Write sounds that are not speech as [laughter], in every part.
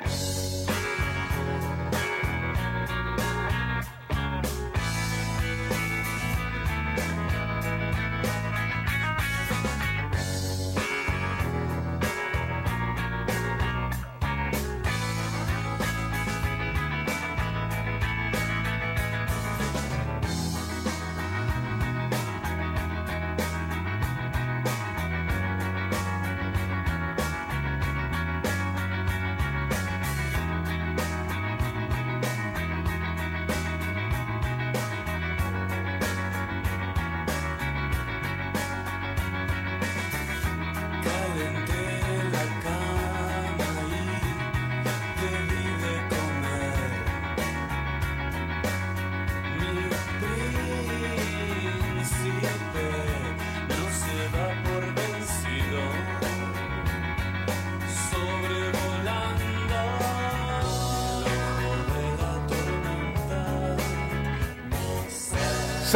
Bye.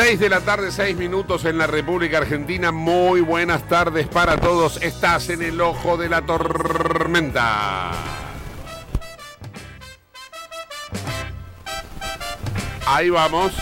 6 de la tarde, 6 minutos en la República Argentina. Muy buenas tardes para todos. Estás en el ojo de la tormenta. Ahí vamos.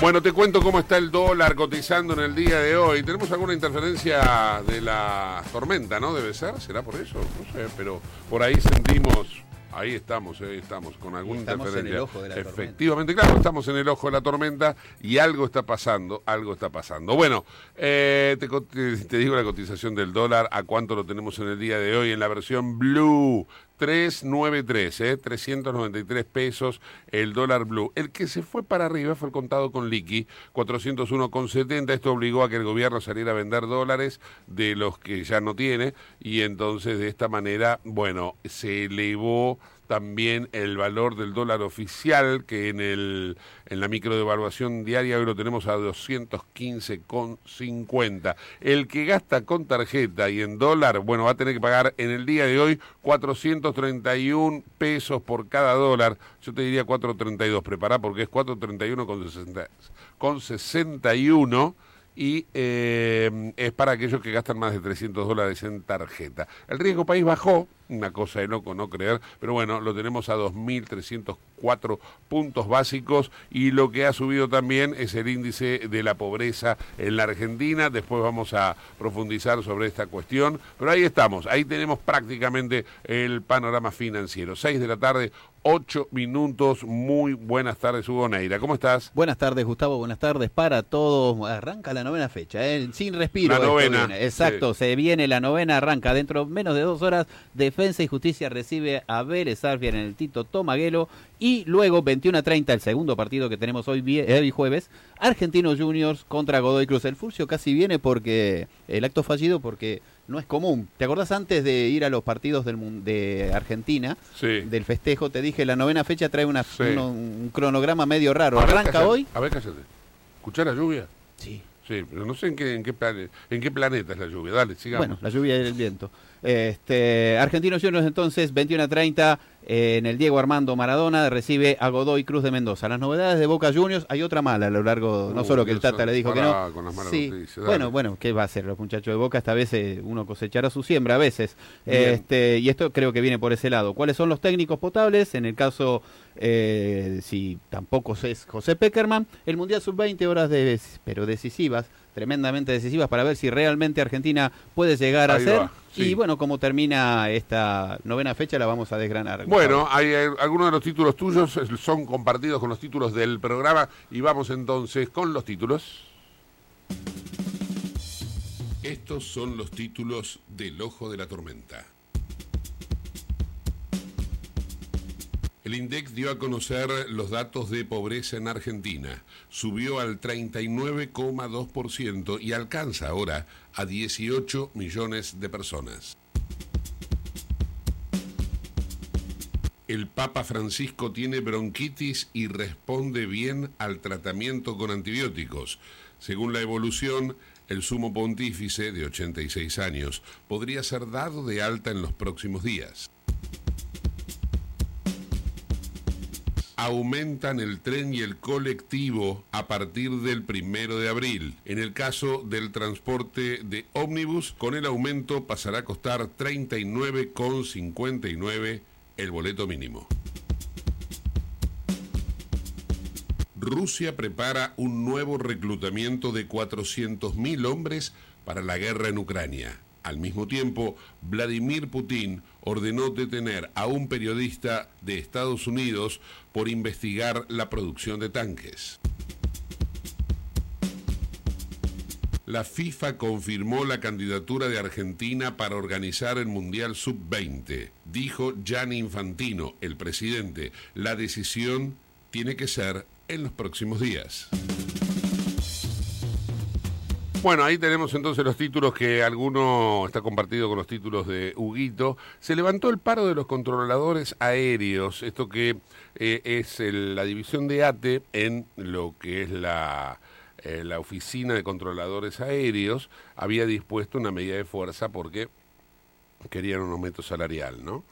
Bueno, te cuento cómo está el dólar cotizando en el día de hoy. Tenemos alguna interferencia de la tormenta, ¿no? Debe ser, será por eso, no sé, pero por ahí sentimos Ahí estamos, ahí estamos, con alguna estamos interferencia. en el ojo de la Efectivamente, claro, estamos en el ojo de la tormenta y algo está pasando, algo está pasando. Bueno, eh, te digo la cotización del dólar, a cuánto lo tenemos en el día de hoy en la versión blue. 393, ¿eh? 393 pesos el dólar blue. El que se fue para arriba fue el contado con liqui, 401,70. Esto obligó a que el gobierno saliera a vender dólares de los que ya no tiene y entonces de esta manera, bueno, se elevó también el valor del dólar oficial, que en, el, en la microdevaluación diaria hoy lo tenemos a 215,50. El que gasta con tarjeta y en dólar, bueno, va a tener que pagar en el día de hoy 431 pesos por cada dólar. Yo te diría 432, prepará porque es 431 con, 60 con 61 y eh, es para aquellos que gastan más de 300 dólares en tarjeta. El riesgo país bajó, una cosa de loco no creer, pero bueno, lo tenemos a 2.304 puntos básicos y lo que ha subido también es el índice de la pobreza en la Argentina. Después vamos a profundizar sobre esta cuestión, pero ahí estamos, ahí tenemos prácticamente el panorama financiero. 6 de la tarde, 8 minutos, muy buenas tardes Hugo Neira, ¿cómo estás? Buenas tardes, Gustavo. Buenas tardes para todos. Arranca la novena fecha, ¿eh? sin respiro. La novena. Exacto, se viene la novena, arranca dentro de menos de dos horas. Defensa y Justicia recibe a Vélez Arfiel en el Tito Tomaguelo. Y luego, 21 a 30, el segundo partido que tenemos hoy, eh, hoy jueves, Argentinos Juniors contra Godoy Cruz. El Furcio casi viene porque el acto fallido porque no es común. ¿Te acordás antes de ir a los partidos del, de Argentina? Sí. Del festejo, te dije, la novena fecha trae una, Sí. un cronograma medio raro. Ver, Arranca cállate. hoy. A ver, cállate. ¿Escuchás la lluvia? Sí. Sí, pero no sé en qué, en qué, plane- en qué planeta es la lluvia. Dale, sigamos. Bueno, la lluvia y el viento. Este, Argentinos Juniors entonces, 21 a 30, eh, en el Diego Armando Maradona, recibe a Godoy Cruz de Mendoza. Las novedades de Boca Juniors, hay otra mala a lo largo, no solo que el Tata le dijo que no. con las malas Sí. noticias. Bueno, bueno, ¿qué va a hacer los muchachos de Boca? Esta vez eh, uno cosechará su siembra a veces. Bien. Este, y esto creo que viene por ese lado. ¿Cuáles son los técnicos potables? En el caso, eh, si tampoco es José Peckerman, el Mundial Sub-20 horas de, pero decisivas, tremendamente decisivas para ver si realmente Argentina puede llegar a ser. Sí. Y bueno, como termina esta novena fecha, la vamos a desgranar. Bueno, Gustavo. hay, eh, algunos de los títulos tuyos eh, son compartidos con los títulos del programa y vamos entonces con los títulos. Estos son los títulos del Ojo de la Tormenta. El INDEC dio a conocer los datos de pobreza en Argentina. Subió al 39,2% y alcanza ahora a 18 millones de personas. El Papa Francisco tiene bronquitis y responde bien al tratamiento con antibióticos. Según la evolución, el sumo pontífice, de 86 años, podría ser dado de alta en los próximos días. Aumentan el tren y el colectivo a partir del primero de abril. En el caso del transporte de ómnibus, con el aumento pasará a costar 39,59 el boleto mínimo. Rusia prepara un nuevo reclutamiento de 400.000 hombres para la guerra en Ucrania. Al mismo tiempo, Vladimir Putin ordenó detener a un periodista de Estados Unidos por investigar la producción de tanques. La FIFA confirmó la candidatura de Argentina para organizar el Mundial Sub-20. Dijo Gianni Infantino, el presidente, la decisión tiene que ser en los próximos días. Bueno, ahí tenemos entonces los títulos que alguno está compartido con los títulos de Huguito. Se levantó el paro de los controladores aéreos, esto que eh, es la división de ATE en lo que es la, eh, la oficina de controladores aéreos, había dispuesto una medida de fuerza porque querían un aumento salarial, ¿no?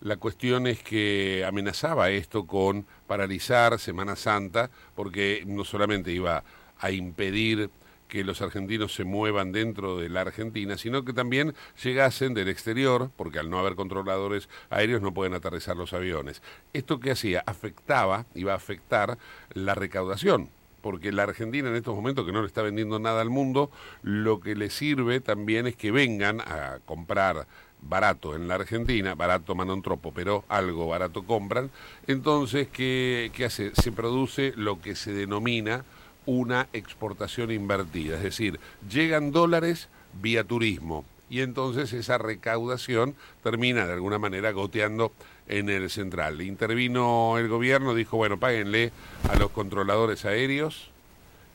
La cuestión es que amenazaba esto con paralizar Semana Santa, porque no solamente iba a impedir que los argentinos se muevan dentro de la Argentina, sino que también llegasen del exterior, porque al no haber controladores aéreos no pueden aterrizar los aviones. ¿Esto qué hacía? Afectaba, iba a afectar la recaudación, porque la Argentina en estos momentos que no le está vendiendo nada al mundo, lo que le sirve también es que vengan a comprar barato en la Argentina, barato manontropo, pero algo barato compran, entonces, ¿qué, ¿qué hace? Se produce lo que se denomina una exportación invertida, es decir, llegan dólares vía turismo y entonces esa recaudación termina de alguna manera goteando en el central. Intervino el gobierno, dijo, bueno, páguenle a los controladores aéreos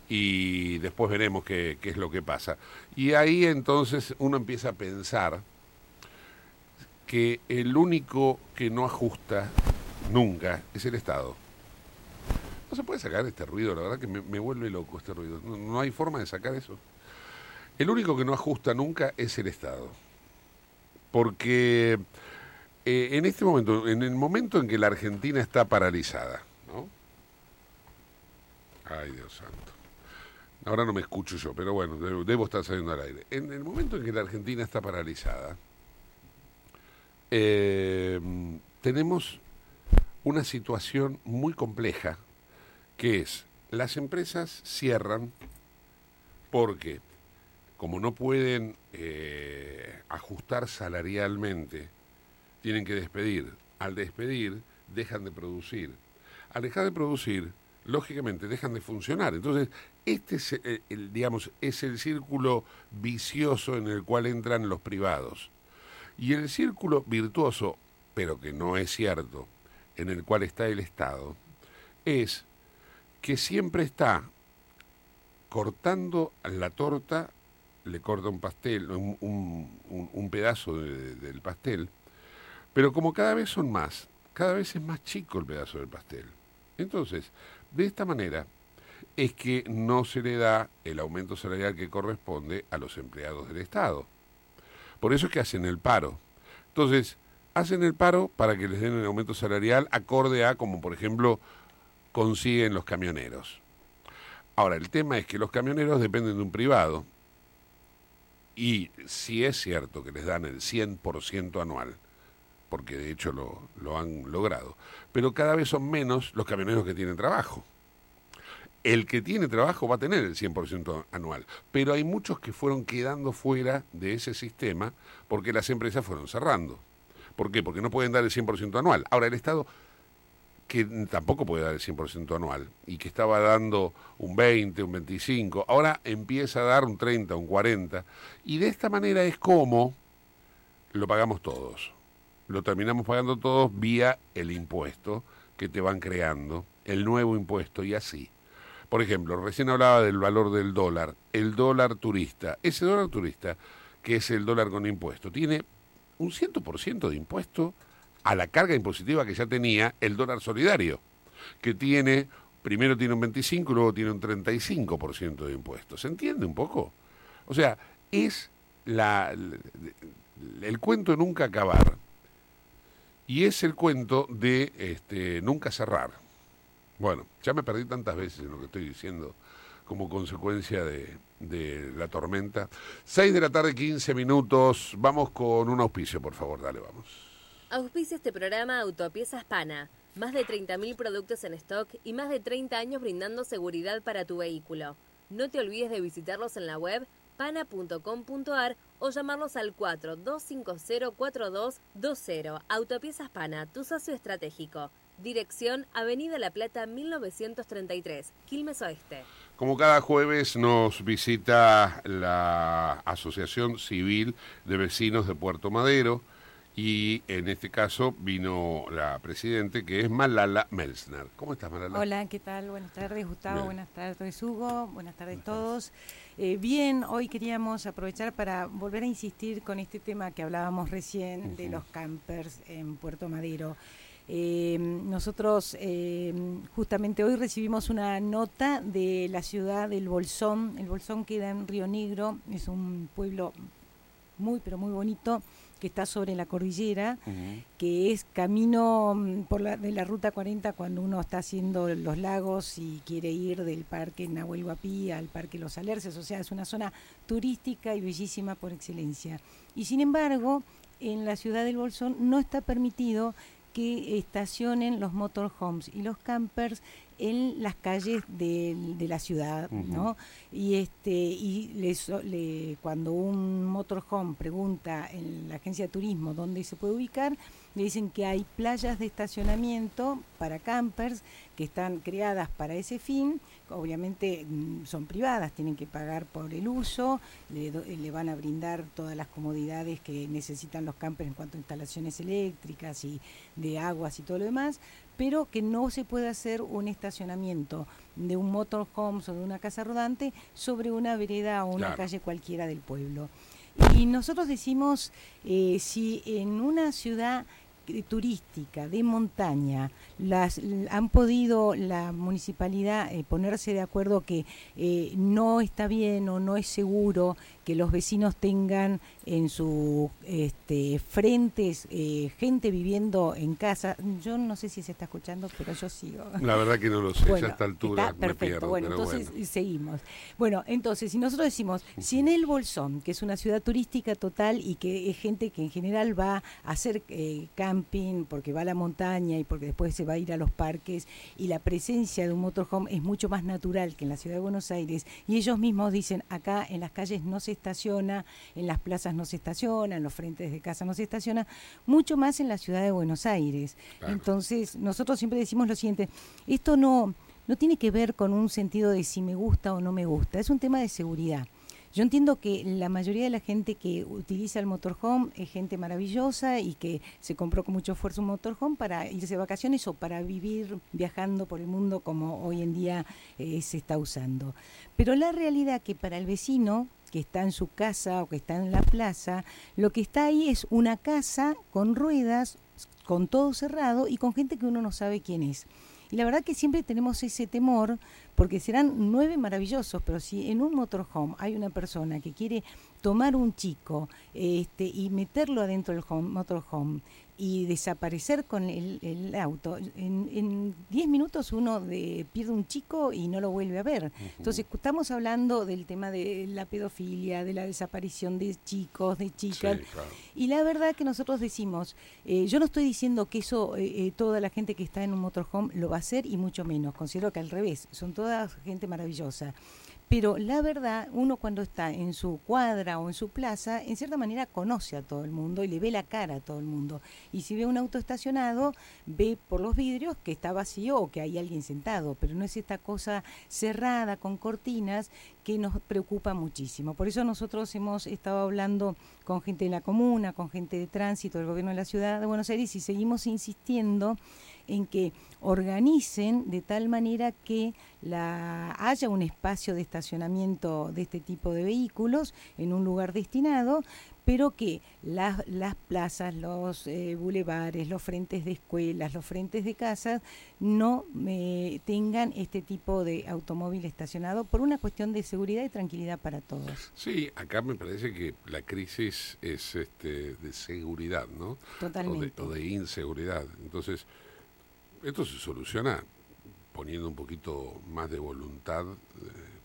y después veremos qué, qué es lo que pasa. Y ahí entonces uno empieza a pensar que el único que no ajusta nunca es el Estado. No se puede sacar este ruido, la verdad que me, vuelve loco este ruido. No, hay forma de sacar eso. El único que no ajusta nunca es el Estado. Porque eh, en este momento, en el momento en que la Argentina está paralizada, ¿no? Ay, Dios santo. Ahora no me escucho yo, pero bueno, debo, estar saliendo al aire. En el momento en que la Argentina está paralizada, eh, tenemos una situación muy compleja que es, las empresas cierran porque como no pueden eh, ajustar salarialmente, tienen que despedir. Al despedir, dejan de producir. Al dejar de producir, lógicamente dejan de funcionar. Entonces, este es eh, digamos, es el círculo vicioso en el cual entran los privados. Y el círculo virtuoso, pero que no es cierto, en el cual está el Estado, es que siempre está cortando la torta, le corta un pastel, un, pedazo del pastel, pero como cada vez son más, cada vez es más chico el pedazo del pastel. Entonces, de esta manera es que no se le da el aumento salarial que corresponde a los empleados del Estado. Por eso es que hacen el paro. Entonces, hacen el paro para que les den el aumento salarial acorde a, como por ejemplo, consiguen los camioneros. Ahora, el tema es que los camioneros dependen de un privado y si es cierto que les dan el 100% anual, porque de hecho lo, lo han logrado, pero cada vez son menos los camioneros que tienen trabajo. El que tiene trabajo va a tener el 100% anual, pero hay muchos que fueron quedando fuera de ese sistema porque las empresas fueron cerrando. ¿Por qué? Porque no pueden dar el 100% anual. Ahora, el Estado que tampoco puede dar el 100% anual y que estaba dando un 20, un 25, ahora empieza a dar un 30, un 40 y de esta manera es como lo pagamos todos. Lo terminamos pagando todos vía el impuesto que te van creando, el nuevo impuesto y así. Por ejemplo, recién hablaba del valor del dólar, el dólar turista. Ese dólar turista, que es el dólar con impuesto, tiene un 100% de impuesto a la carga impositiva que ya tenía el dólar solidario, que tiene, primero tiene un 25 y luego tiene un 35% de impuestos. ¿Se entiende un poco? O sea, es la, el cuento nunca acabar y es el cuento de este, nunca cerrar. Bueno, ya me perdí tantas veces en lo que estoy diciendo como consecuencia de, de la tormenta. 6 de la tarde, 15 minutos. Vamos con un auspicio, por favor, dale, vamos. Auspicia este programa Autopiezas Pana. Más de 30.000 productos en stock y más de 30 años brindando seguridad para tu vehículo. No te olvides de visitarlos en la web pana.com.ar o llamarlos al 42504220. Autopiezas Pana, tu socio estratégico. Dirección Avenida La Plata 1933, Quilmes Oeste. Como cada jueves nos visita la Asociación Civil de Vecinos de Puerto Madero y en este caso vino la presidente que es Malala Melsner. ¿Cómo estás Malala? Hola, ¿qué tal? Buenas tardes Gustavo, buenas tardes Hugo, buenas tardes a todos. Eh, bien, hoy queríamos aprovechar para volver a insistir con este tema que hablábamos recién de los campers en Puerto Madero. Eh, nosotros eh, justamente hoy recibimos una nota de la ciudad del Bolsón. El Bolsón queda en Río Negro, es un pueblo muy, pero muy bonito que está sobre la cordillera, que es camino mm, por la, de la ruta 40 cuando uno está haciendo los lagos y quiere ir del parque Nahuel Huapi al parque Los Alerces, o sea, es una zona turística y bellísima por excelencia. Y sin embargo, en la ciudad del Bolsón no está permitido que estacionen los motorhomes y los campers en las calles de, la ciudad, ¿no? Y este y le, cuando un motorhome pregunta en la agencia de turismo dónde se puede ubicar, le dicen que hay playas de estacionamiento para campers que están creadas para ese fin, obviamente mm, son privadas, tienen que pagar por el uso, le, le, van a brindar todas las comodidades que necesitan los campers en cuanto a instalaciones eléctricas y de aguas y todo lo demás, pero que no se puede hacer un estacionamiento de un motorhome o de una casa rodante sobre una vereda o una calle cualquiera del pueblo. Y nosotros decimos, eh, si en una ciudad turística de montaña las han podido la municipalidad eh, ponerse de acuerdo que eh, no está bien o no es seguro que los vecinos tengan en sus este, frentes eh, gente viviendo en casa. Yo no sé si se está escuchando, pero yo sigo. La verdad que no lo sé, ya a esta altura perfecto. bueno, entonces seguimos. Bueno, entonces, si nosotros decimos, si en el Bolsón, que es una ciudad turística total y que es gente que en general va a hacer camping porque va a la montaña y porque después se va a ir a los parques y la presencia de un motorhome es mucho más natural que en la ciudad de Buenos Aires y ellos mismos dicen acá en las calles no se estaciona, en las plazas no se estaciona, en los frentes de casa no se estaciona, mucho más en la ciudad de Buenos Aires. Entonces nosotros siempre decimos lo siguiente, esto no, no tiene que ver con un sentido de si me gusta o no me gusta, es un tema de seguridad. Yo entiendo que la mayoría de la gente que utiliza el motorhome es gente maravillosa y que se compró con mucho esfuerzo un motorhome para irse de vacaciones o para vivir viajando por el mundo como hoy en día eh, se está usando. Pero la realidad que para el vecino que está en su casa o que está en la plaza, lo que está ahí es una casa con ruedas, con todo cerrado y con gente que uno no sabe quién es. Y la verdad que siempre tenemos ese temor, porque serán nueve maravillosos, pero si en un motorhome hay una persona que quiere tomar un chico este, y meterlo adentro del motorhome y desaparecer con el, auto. En 10 minutos uno de, pierde un chico y no lo vuelve a ver. Entonces, estamos hablando del tema de la pedofilia, de la desaparición de chicos, de chicas. Y la verdad que nosotros decimos, eh, yo no estoy diciendo que eso eh, eh, toda la gente que está en un motorhome lo va a hacer y mucho menos. Considero que al revés, son toda gente maravillosa. Pero la verdad, uno cuando está en su cuadra o en su plaza, en cierta manera conoce a todo el mundo y le ve la cara a todo el mundo. Y si ve un auto estacionado, ve por los vidrios que está vacío o que hay alguien sentado, pero no es esta cosa cerrada con cortinas que nos preocupa muchísimo. Por eso nosotros hemos estado hablando con gente de la comuna, con gente de tránsito del gobierno de la ciudad de Buenos Aires y seguimos insistiendo en que organicen de tal manera que la, haya un espacio de estacionamiento de este tipo de vehículos en un lugar destinado pero que las, las plazas, los eh, bulevares, los frentes de escuelas, los frentes de casas no eh, tengan este tipo de automóvil estacionado por una cuestión de seguridad y tranquilidad para todos. Sí, acá me parece que la crisis es este, de seguridad, ¿no? Totalmente. O de, inseguridad. Entonces, esto se soluciona poniendo un poquito más de voluntad eh,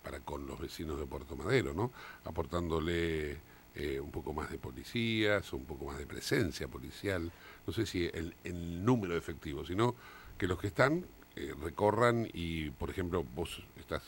para con los vecinos de Puerto Madero, ¿no? Aportándole eh, un poco más de policías, un poco más de presencia policial, no sé si el, el número efectivo, sino que los que están eh, recorran y, por ejemplo, vos estás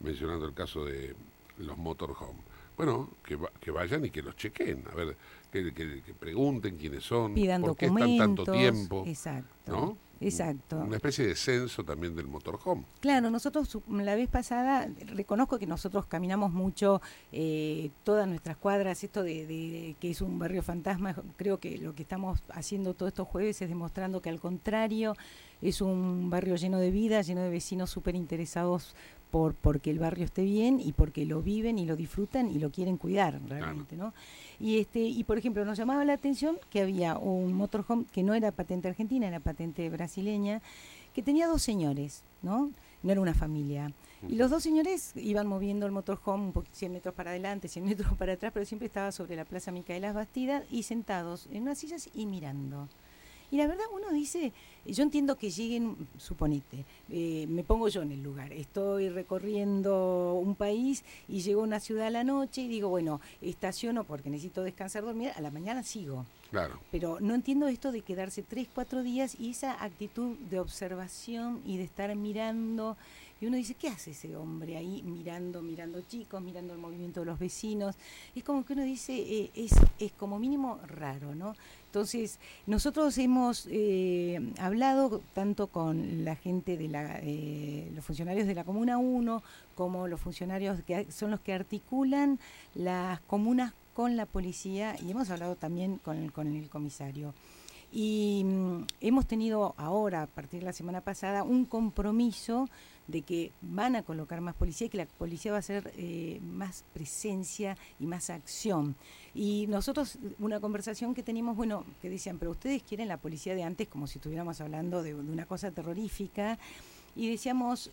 mencionando el caso de los motorhome. Bueno, que, que vayan y que los chequen, a ver, que, que, pregunten quiénes son, por qué están tanto tiempo. Exacto. ¿no? Exacto. Una especie de censo también del motorhome. Claro, nosotros la vez pasada, reconozco que nosotros caminamos mucho eh, todas nuestras cuadras, esto de, que es un barrio fantasma, creo que lo que estamos haciendo todos estos jueves es demostrando que al contrario es un barrio lleno de vida, lleno de vecinos súper interesados por porque el barrio esté bien y porque lo viven y lo disfrutan y lo quieren cuidar realmente, ¿no? Y este y por ejemplo nos llamaba la atención que había un motorhome que no era patente argentina, era patente brasileña, que tenía dos señores, ¿no? No era una familia. Y los dos señores iban moviendo el motorhome un poquito 100 metros para adelante, 100 metros para atrás, pero siempre estaba sobre la Plaza Micaelas Bastidas y sentados en unas sillas y mirando. Y la verdad uno dice, yo entiendo que lleguen, suponete, eh, me pongo yo en el lugar, estoy recorriendo un país y llego a una ciudad a la noche y digo, bueno, estaciono porque necesito descansar, dormir, a la mañana sigo. Claro. Pero no entiendo esto de quedarse tres, cuatro días y esa actitud de observación y de estar mirando. Y uno dice, ¿qué hace ese hombre ahí mirando, mirando chicos, mirando el movimiento de los vecinos? Es como que uno dice, eh, es, es como mínimo raro, ¿no? Entonces, nosotros hemos eh, hablado tanto con la gente de la, eh, los funcionarios de la Comuna 1, como los funcionarios que son los que articulan las comunas con la policía, y hemos hablado también con con el comisario. Y mm, hemos tenido ahora, a partir de la semana pasada, un compromiso de que van a colocar más policía y que la policía va a hacer eh, más presencia y más acción. Y nosotros, una conversación que teníamos, bueno, que decían, pero ustedes quieren la policía de antes como si estuviéramos hablando de, una cosa terrorífica. Y decíamos,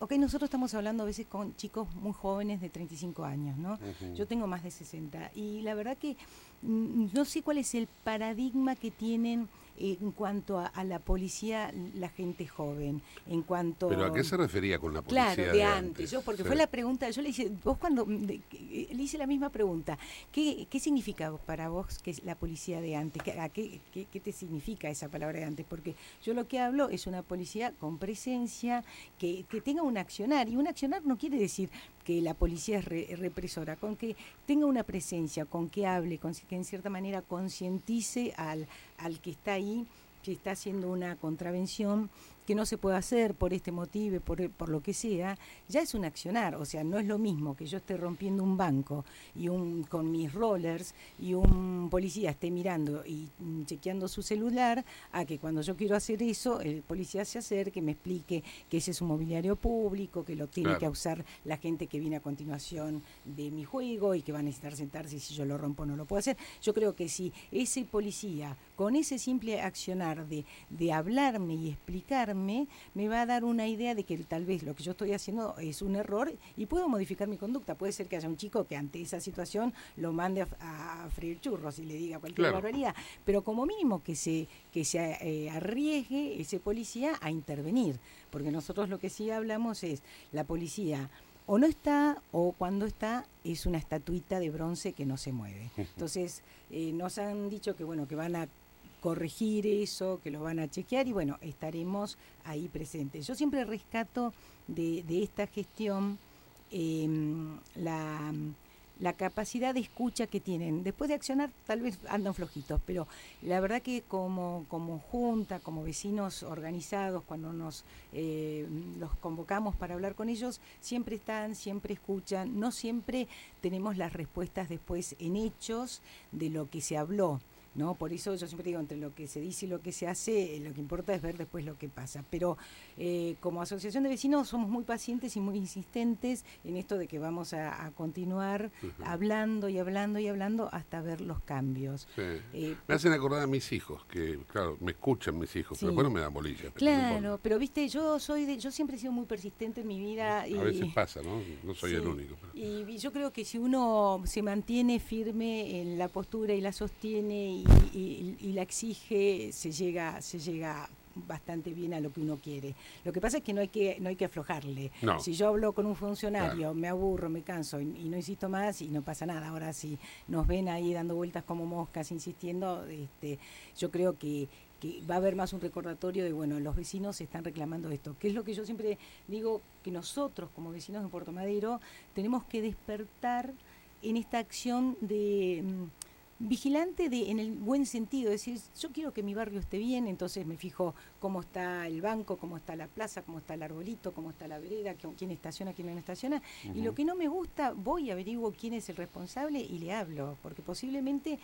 ok, nosotros estamos hablando a veces con chicos muy jóvenes de 35 años, ¿no? Yo tengo más de 60. Y la verdad que no sé cuál es el paradigma que tienen en cuanto a, la policía, la gente joven, en cuanto... ¿Pero a qué se refería con la policía Claro, de, antes, yo porque fue la pregunta, yo le hice, vos cuando, le hice la misma pregunta, ¿qué, qué significa para vos que es la policía de antes? ¿Qué, qué, qué, te significa esa palabra de antes? Porque yo lo que hablo es una policía con presencia, que, que tenga un accionar, y un accionar no quiere decir que la policía es represora, con que tenga una presencia, con que hable, con que en cierta manera concientice al, al que está ahí, que está haciendo una contravención que no se puede hacer por este motivo, por, por lo que sea, ya es un accionar. O sea, no es lo mismo que yo esté rompiendo un banco y un con mis rollers y un policía esté mirando y chequeando su celular, a que cuando yo quiero hacer eso, el policía se acerque, me explique que ese es un mobiliario público, que lo tiene que usar la gente que viene a continuación de mi juego y que va a necesitar sentarse y si yo lo rompo no lo puedo hacer. Yo creo que si ese policía, con ese simple accionar de, de hablarme y explicarme, me va a dar una idea de que tal vez lo que yo estoy haciendo es un error y puedo modificar mi conducta. Puede ser que haya un chico que ante esa situación lo mande a, freír churros y le diga cualquier barbaridad, pero como mínimo que se, que se eh, arriesgue ese policía a intervenir, porque nosotros lo que sí hablamos es la policía o no está o cuando está es una estatuita de bronce que no se mueve. Entonces eh, nos han dicho que bueno que van a corregir eso, que lo van a chequear y bueno, estaremos ahí presentes. Yo siempre rescato de, esta gestión em, la, la, capacidad de escucha que tienen. Después de accionar tal vez andan flojitos, pero la verdad que como, como junta, como vecinos organizados, cuando nos eh, los convocamos para hablar con ellos, siempre están, siempre escuchan, no siempre tenemos las respuestas después en hechos de lo que se habló ¿no? Por eso yo siempre digo, entre lo que se dice y lo que se hace, eh, lo que importa es ver después lo que pasa. Pero eh, como asociación de vecinos somos muy pacientes y muy insistentes en esto de que vamos a, continuar hablando y hablando y hablando hasta ver los cambios. Eh, me hacen acordar a mis hijos, que claro, me escuchan mis hijos, pero bueno me dan bolilla. Claro, pero viste, yo soy de, yo siempre he sido muy persistente en mi vida. Y, a veces pasa, ¿no? No soy el único. Y, yo creo que si uno se mantiene firme en la postura y la sostiene y, la exige, se llega, se llega bastante bien a lo que uno quiere. Lo que pasa es que no hay que no hay que aflojarle. Si yo hablo con un funcionario, me aburro, me canso y, no insisto más y no pasa nada. Ahora si nos ven ahí dando vueltas como moscas insistiendo, este, yo creo que que va a haber más un recordatorio de, bueno, los vecinos están reclamando esto, que es lo que yo siempre digo, que nosotros como vecinos de Puerto Madero tenemos que despertar en esta acción de mm, vigilante de, en el buen sentido, es decir, yo quiero que mi barrio esté bien, entonces me fijo cómo está el banco, cómo está la plaza, cómo está el arbolito, cómo está la vereda, quién estaciona, quién no estaciona, y lo que no me gusta, voy, averiguo quién es el responsable y le hablo, porque posiblemente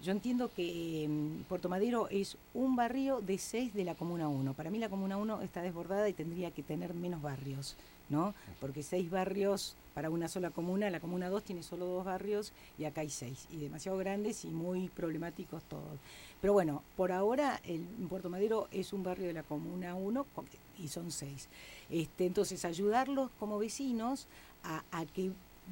yo entiendo que em, Puerto Madero es un barrio de seis de la Comuna 1. Para mí la Comuna 1 está desbordada y tendría que tener menos barrios, ¿no? Porque seis barrios para una sola comuna, la Comuna 2 tiene solo dos barrios y acá hay seis, y demasiado grandes y muy problemáticos todos. Pero bueno, por ahora el Puerto Madero es un barrio de la Comuna 1 y son seis. Este, entonces, ayudarlos como vecinos a, a que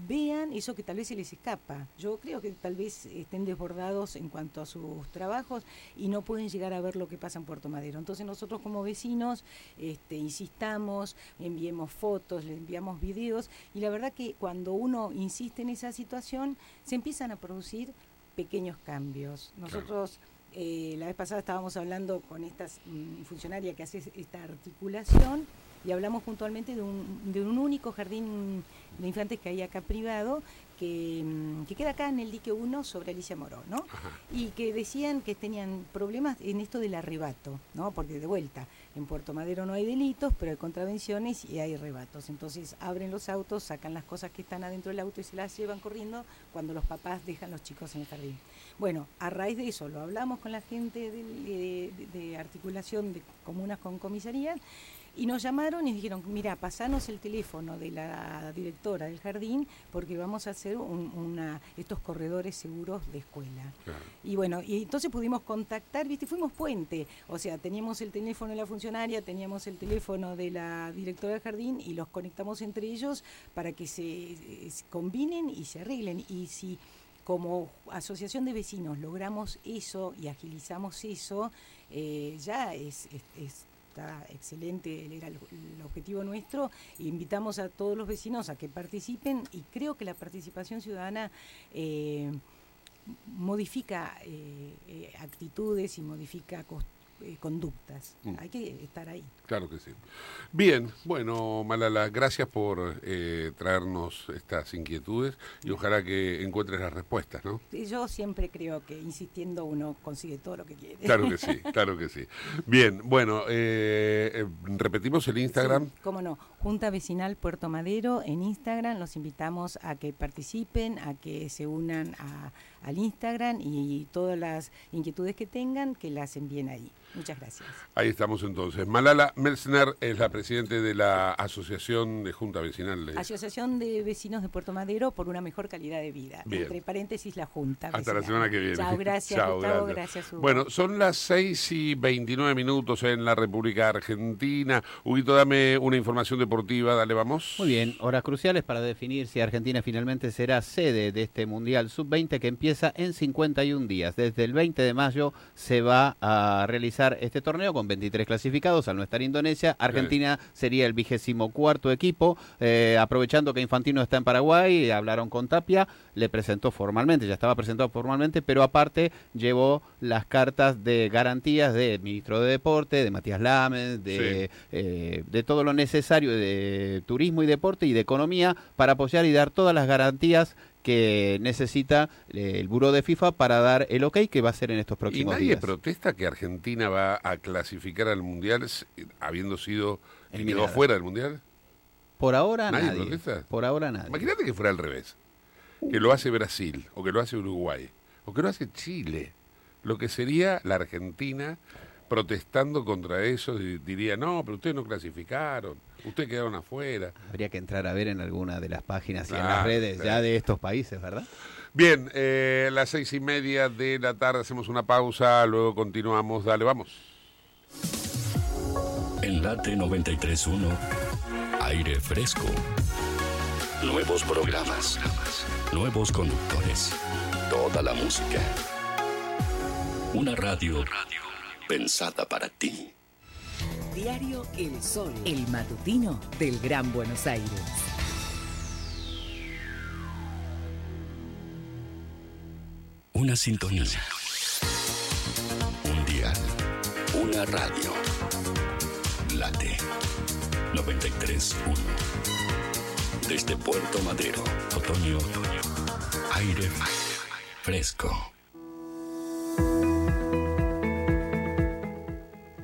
vean eso que tal vez se les escapa. Yo creo que tal vez estén desbordados en cuanto a sus trabajos y no pueden llegar a ver lo que pasa en Puerto Madero. Entonces nosotros como vecinos este, insistamos, enviemos fotos, le enviamos videos y la verdad que cuando uno insiste en esa situación se empiezan a producir pequeños cambios. Nosotros... Eh, la vez pasada estábamos hablando con esta mm, funcionaria que hace esta articulación y hablamos puntualmente de un, de un único jardín de infantes que hay acá privado que, mm, que, queda acá en el dique 1 sobre Alicia Moró, ¿no? Y que decían que tenían problemas en esto del arrebato, ¿no? Porque de vuelta, en Puerto Madero no hay delitos, pero hay contravenciones y hay arrebatos. Entonces abren los autos, sacan las cosas que están adentro del auto y se las llevan corriendo cuando los papás dejan los chicos en el jardín. Bueno, a raíz de eso lo hablamos con la gente de, de articulación de comunas con comisarías y nos llamaron y dijeron, mira, pasanos el teléfono de la directora del jardín porque vamos a hacer una, estos corredores seguros de escuela. Y bueno, y entonces pudimos contactar, viste, fuimos puente, o sea, teníamos el teléfono de la funcionaria, teníamos el teléfono de la directora del jardín y los conectamos entre ellos para que se, combinen y se arreglen. Y si como asociación de vecinos logramos eso y agilizamos eso, eh, ya es, es está excelente, era el, objetivo nuestro. Invitamos a todos los vecinos a que participen y creo que la participación ciudadana eh, modifica eh, eh, actitudes y modifica conductas. Mm. Hay que estar ahí. Claro que sí. Bien, bueno, Malala, gracias por eh, traernos estas inquietudes y ojalá que encuentres las respuestas, ¿no? Yo siempre creo que insistiendo uno consigue todo lo que quiere. Claro que sí, [laughs] claro que sí. Bien, bueno, eh, eh, repetimos el Instagram. cómo no, Junta Vecinal Puerto Madero en Instagram. Los invitamos a que participen, a que se unan al Instagram y todas las inquietudes que tengan, que las envíen ahí. Muchas gracias. Ahí estamos entonces. Malala Melsner es la presidente de la Asociación de Junta Vecinal. Asociación de Vecinos de Puerto Madero por una mejor calidad de vida. Entre paréntesis, la Junta. Hasta la semana que viene. Chao, gracias. Chao, gracias. Bueno, son las 6 y 29 minutos en la República Argentina. Huguito, dame una información deportiva. Dale, vamos. Muy bien, horas cruciales para definir si Argentina finalmente será sede de este Mundial Sub-20 que empieza en 51 días. Desde el 20 de mayo se va a realizar este torneo con 23 clasificados. Al no estar Indonesia, Argentina sería el vigésimo cuarto equipo. Eh, aprovechando que Infantino está en Paraguay, hablaron con Tapia, le presentó formalmente, ya estaba presentado formalmente, pero aparte llevó las cartas de garantías del ministro de Deporte, de Matías Lames, de, eh, de todo lo necesario de turismo y deporte y de economía para apoyar y dar todas las garantías que necesita eh, el Buró de FIFA para dar el ok que va a ser en estos próximos días. ¿Y nadie protesta que Argentina va a clasificar al Mundial habiendo sido quedó fuera del Mundial? Por ahora nadie. Protesta? Por ahora nadie. Imagínate que fuera al revés. Que lo hace Brasil, o que lo hace Uruguay, o que lo hace Chile. lo que sería la Argentina protestando contra eso, y diría, no, pero ustedes no clasificaron, ustedes quedaron afuera. Habría que entrar a ver en alguna de las páginas y en las Claro, redes claro. ya de estos países, ¿verdad? Bien, eh, las seis y media de la tarde hacemos una pausa, luego continuamos, dale, vamos. En Late 93.1, aire fresco. Nuevos programas, nuevos conductores, toda la música. Una radio, pensada para ti. Diario El Sol, el matutino del Gran Buenos Aires. Una sintonía. Un dial. Una radio. Late 93.1. Desde Puerto Madero, otoño, otoño. Aire fresco.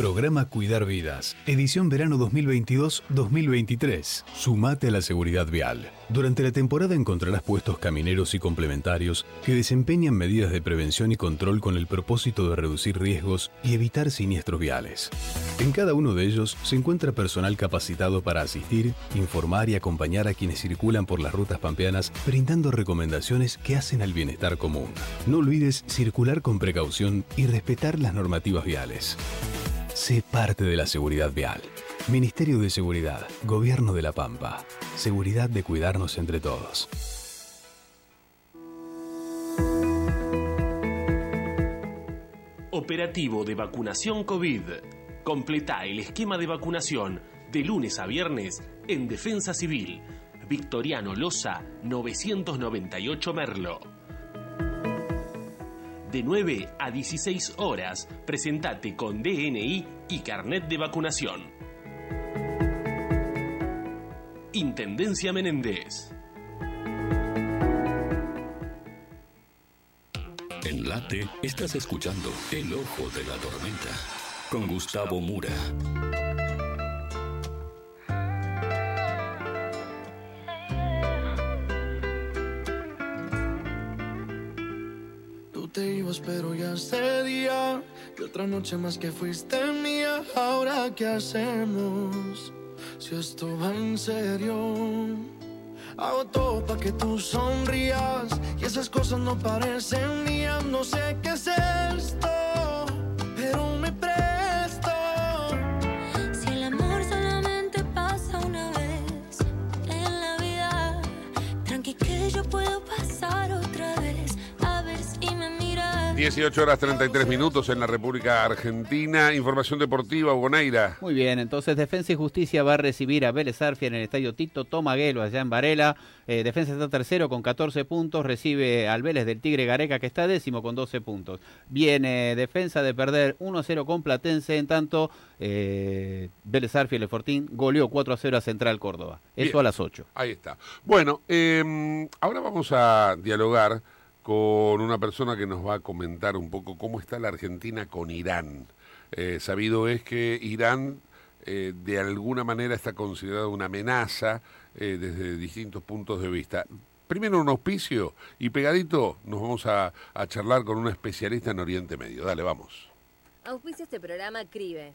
Programa Cuidar Vidas, edición verano 2022-2023. Sumate a la seguridad vial. Durante la temporada encontrarás puestos camineros y complementarios que desempeñan medidas de prevención y control con el propósito de reducir riesgos y evitar siniestros viales. En cada uno de ellos se encuentra personal capacitado para asistir, informar y acompañar a quienes circulan por las rutas pampeanas, brindando recomendaciones que hacen al bienestar común. No olvides circular con precaución y respetar las normativas viales. Sé parte de la seguridad vial. Ministerio de Seguridad, Gobierno de la Pampa. Seguridad de cuidarnos entre todos. Operativo de vacunación COVID. Completa el esquema de vacunación de lunes a viernes en Defensa Civil. Victoriano Loza, 998 Merlo. De 9 a 16 horas, presentate con DNI y carnet de vacunación. Intendencia Menéndez. En Late estás escuchando El Ojo de la Tormenta con Gustavo Mura. Tú te ibas, pero ya ese día. Y otra noche más que fuiste mía. Ahora, ¿qué hacemos? Si esto va en serio. Hago todo para que tú sonrías. Y esas cosas no parecen mías. No sé qué es 18 horas 33 minutos en la República Argentina. Información deportiva, Boneira. Muy bien, entonces Defensa y Justicia va a recibir a Vélez Arfia en el estadio Tito Tomaguelo, allá en Varela. Eh, Defensa está tercero con 14 puntos, recibe al Vélez del Tigre Gareca, que está décimo con 12 puntos. Viene Defensa de perder 1-0 con Platense, en tanto eh, Vélez Arfia y Lefortín goleó 4-0 a Central Córdoba. Eso Bien. a las 8. Ahí está. Bueno, eh, ahora vamos a dialogar con una persona que nos va a comentar un poco cómo está la Argentina con Irán. Eh, sabido es que Irán eh, de alguna manera está considerado una amenaza eh, desde distintos puntos de vista. Primero un auspicio y pegadito nos vamos a, a charlar con una especialista en Oriente Medio. Dale, vamos. Auspicia este programa CRIBE.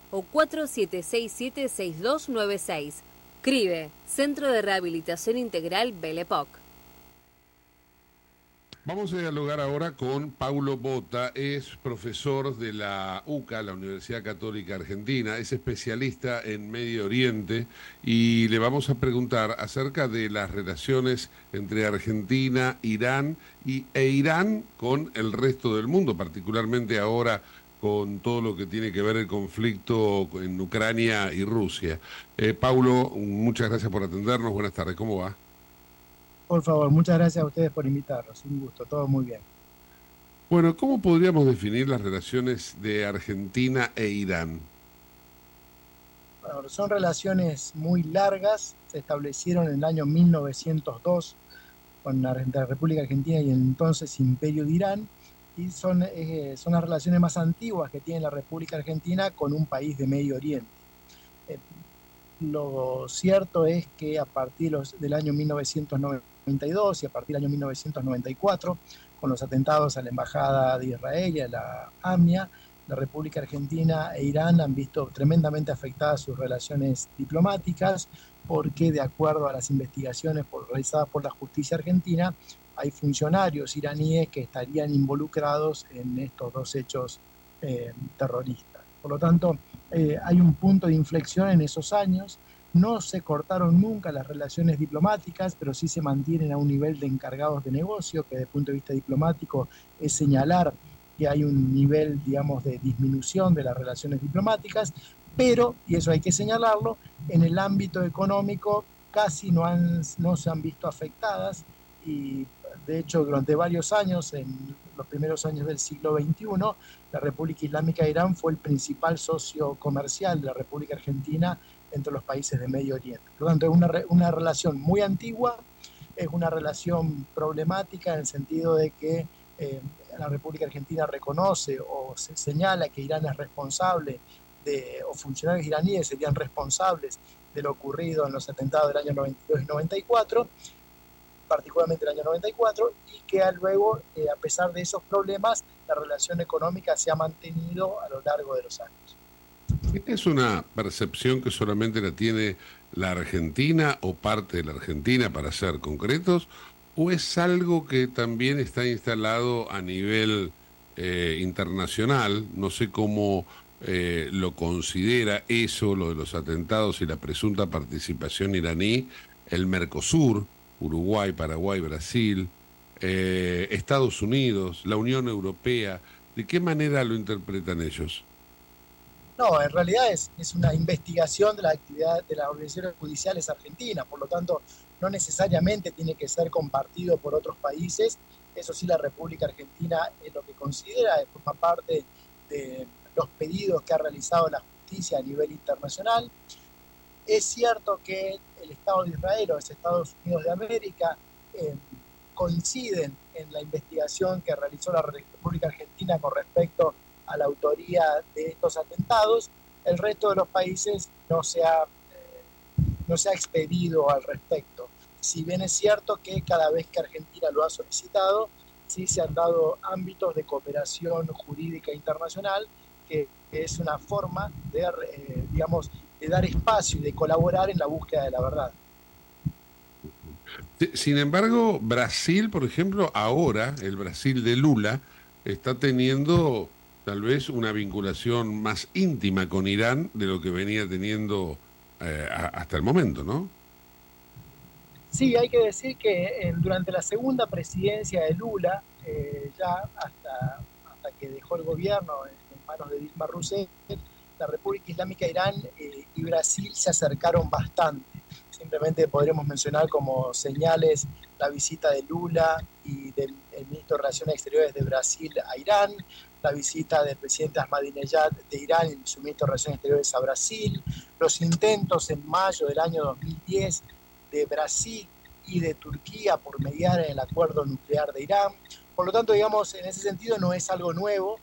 o 4767-6296. CRIBE, Centro de Rehabilitación Integral Belepoc. Vamos a dialogar ahora con Paulo Bota, es profesor de la UCA, la Universidad Católica Argentina, es especialista en Medio Oriente y le vamos a preguntar acerca de las relaciones entre Argentina, Irán y, e Irán con el resto del mundo, particularmente ahora con todo lo que tiene que ver el conflicto en Ucrania y Rusia. Eh, Paulo, muchas gracias por atendernos, buenas tardes, ¿cómo va? Por favor, muchas gracias a ustedes por invitarnos. Un gusto, todo muy bien. Bueno, ¿cómo podríamos definir las relaciones de Argentina e Irán? Bueno, son relaciones muy largas, se establecieron en el año 1902 con la, República Argentina y el entonces Imperio de Irán, y son, eh, son las relaciones más antiguas que tiene la República Argentina con un país de Medio Oriente. Eh, lo cierto es que a partir del año 1990, y a partir del año 1994, con los atentados a la Embajada de Israel y a la AMIA, la República Argentina e Irán han visto tremendamente afectadas sus relaciones diplomáticas porque de acuerdo a las investigaciones realizadas por la justicia argentina, hay funcionarios iraníes que estarían involucrados en estos dos hechos eh, terroristas. Por lo tanto, eh, hay un punto de inflexión en esos años no se cortaron nunca las relaciones diplomáticas, pero sí se mantienen a un nivel de encargados de negocio, que desde el punto de vista diplomático es señalar que hay un nivel, digamos, de disminución de las relaciones diplomáticas, pero, y eso hay que señalarlo, en el ámbito económico casi no, han, no se han visto afectadas y de hecho durante varios años, en los primeros años del siglo XXI, la República Islámica de Irán fue el principal socio comercial de la República Argentina entre los países de Medio Oriente. Por lo tanto, es una, relación muy antigua, es una relación problemática en el sentido de que eh, la República Argentina reconoce o se señala que Irán es responsable de, o funcionarios iraníes serían responsables de lo ocurrido en los atentados del año 92 y 94, particularmente el año 94, y que luego, eh, a pesar de esos problemas, la relación económica se ha mantenido a lo largo de los años. ¿Es una percepción que solamente la tiene la Argentina o parte de la Argentina, para ser concretos, o es algo que también está instalado a nivel eh, internacional? No sé cómo eh, lo considera eso, lo de los atentados y la presunta participación iraní, el Mercosur, Uruguay, Paraguay, Brasil, eh, Estados Unidos, la Unión Europea. ¿De qué manera lo interpretan ellos? No, en realidad es, es una investigación de la actividad de las organizaciones judiciales argentinas, por lo tanto no necesariamente tiene que ser compartido por otros países. Eso sí, la República Argentina es lo que considera, forma parte de los pedidos que ha realizado la justicia a nivel internacional. Es cierto que el Estado de Israel o los Estados Unidos de América eh, coinciden en la investigación que realizó la República Argentina con respecto a la autoría de estos atentados. El resto de los países no se ha, eh, no se ha expedido al respecto. Si bien es cierto que cada vez que Argentina lo ha solicitado, sí se han dado ámbitos de cooperación jurídica internacional, que es una forma de, eh, digamos, de dar espacio y de colaborar en la búsqueda de la verdad. Sin embargo, Brasil, por ejemplo, ahora, el Brasil de Lula, está teniendo tal vez una vinculación más íntima con Irán de lo que venía teniendo eh, hasta el momento, ¿no? Sí, hay que decir que eh, durante la segunda presidencia de Lula, eh, ya hasta, hasta que dejó el gobierno en manos de Dilma Rousseff, la República Islámica Irán y Brasil se acercaron bastante. Simplemente podremos mencionar como señales la visita de Lula y del ministro de Relaciones Exteriores de Brasil a Irán, la visita del presidente Ahmadinejad de Irán y su ministro de Relaciones Exteriores a Brasil, los intentos en mayo del año 2010 de Brasil y de Turquía por mediar en el acuerdo nuclear de Irán. Por lo tanto, digamos, en ese sentido no es algo nuevo.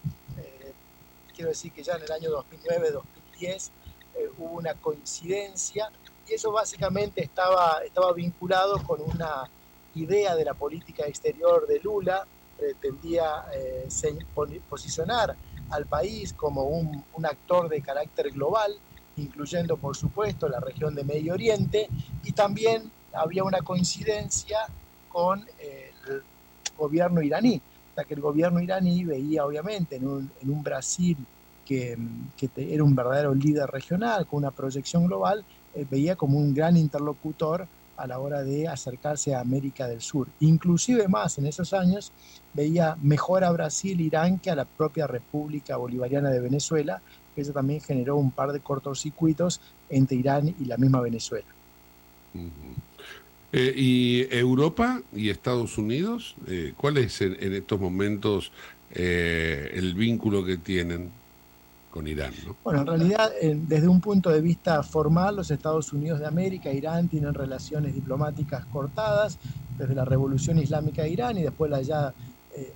Eh, quiero decir que ya en el año 2009-2010 eh, hubo una coincidencia y eso básicamente estaba, estaba vinculado con una idea de la política exterior de Lula, pretendía eh, posicionar al país como un, un, actor de carácter global, incluyendo por supuesto la región de Medio Oriente, y también había una coincidencia con el gobierno iraní, que el gobierno iraní veía obviamente en un, Brasil que, que, era un verdadero líder regional, con una proyección global, eh, veía como un gran interlocutor a la hora de acercarse a América del Sur. Inclusive más en esos años veía mejor a Brasil, Irán que a la propia República Bolivariana de Venezuela, eso también generó un par de cortocircuitos entre Irán y la misma Venezuela. Eh, ¿Y Europa y Estados Unidos? Eh, ¿Cuál es en, estos momentos eh, el vínculo que tienen? con Irán. ¿no? Bueno, en realidad, desde un punto de vista formal, los Estados Unidos de América e Irán tienen relaciones diplomáticas cortadas desde la Revolución Islámica de Irán y después la ya eh,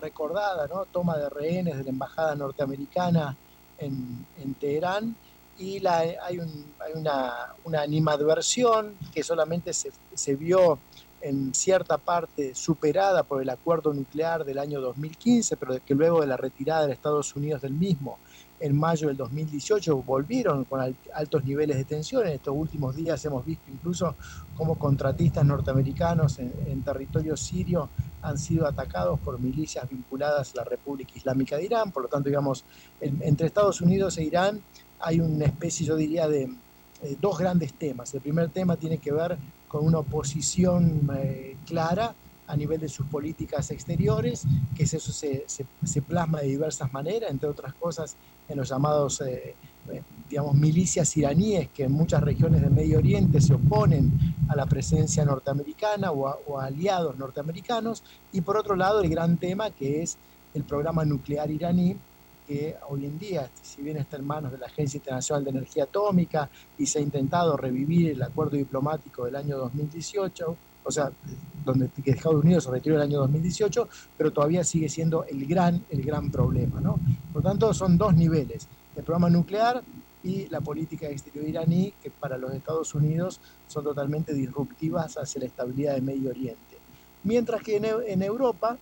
recordada ¿no? toma de rehenes de la Embajada norteamericana en, en Teherán. Y la, hay, un, hay una, una, animadversión que solamente se, se vio en cierta parte superada por el acuerdo nuclear del año 2015, pero que luego de la retirada de Estados Unidos del mismo en mayo del 2018 volvieron con altos niveles de tensión. En estos últimos días hemos visto incluso cómo contratistas norteamericanos en, territorio sirio han sido atacados por milicias vinculadas a la República Islámica de Irán. Por lo tanto, digamos, entre Estados Unidos e Irán hay una especie, yo diría, de eh, dos grandes temas. El primer tema tiene que ver con una oposición eh, clara a nivel de sus políticas exteriores, que eso se, se, plasma de diversas maneras, entre otras cosas en los llamados, eh, eh, digamos, milicias iraníes que en muchas regiones del Medio Oriente se oponen a la presencia norteamericana o o a aliados norteamericanos, y por otro lado el gran tema que es el programa nuclear iraní, que hoy en día, si bien está en manos de la Agencia Internacional de Energía Atómica y se ha intentado revivir el acuerdo diplomático del año 2018, o sea, donde Estados Unidos se retiró el año 2018, pero todavía sigue siendo el gran, el gran problema. ¿no? Por tanto, son dos niveles, el programa nuclear y la política exterior iraní, que para los Estados Unidos son totalmente disruptivas hacia la estabilidad del Medio Oriente. Mientras que en, en Europa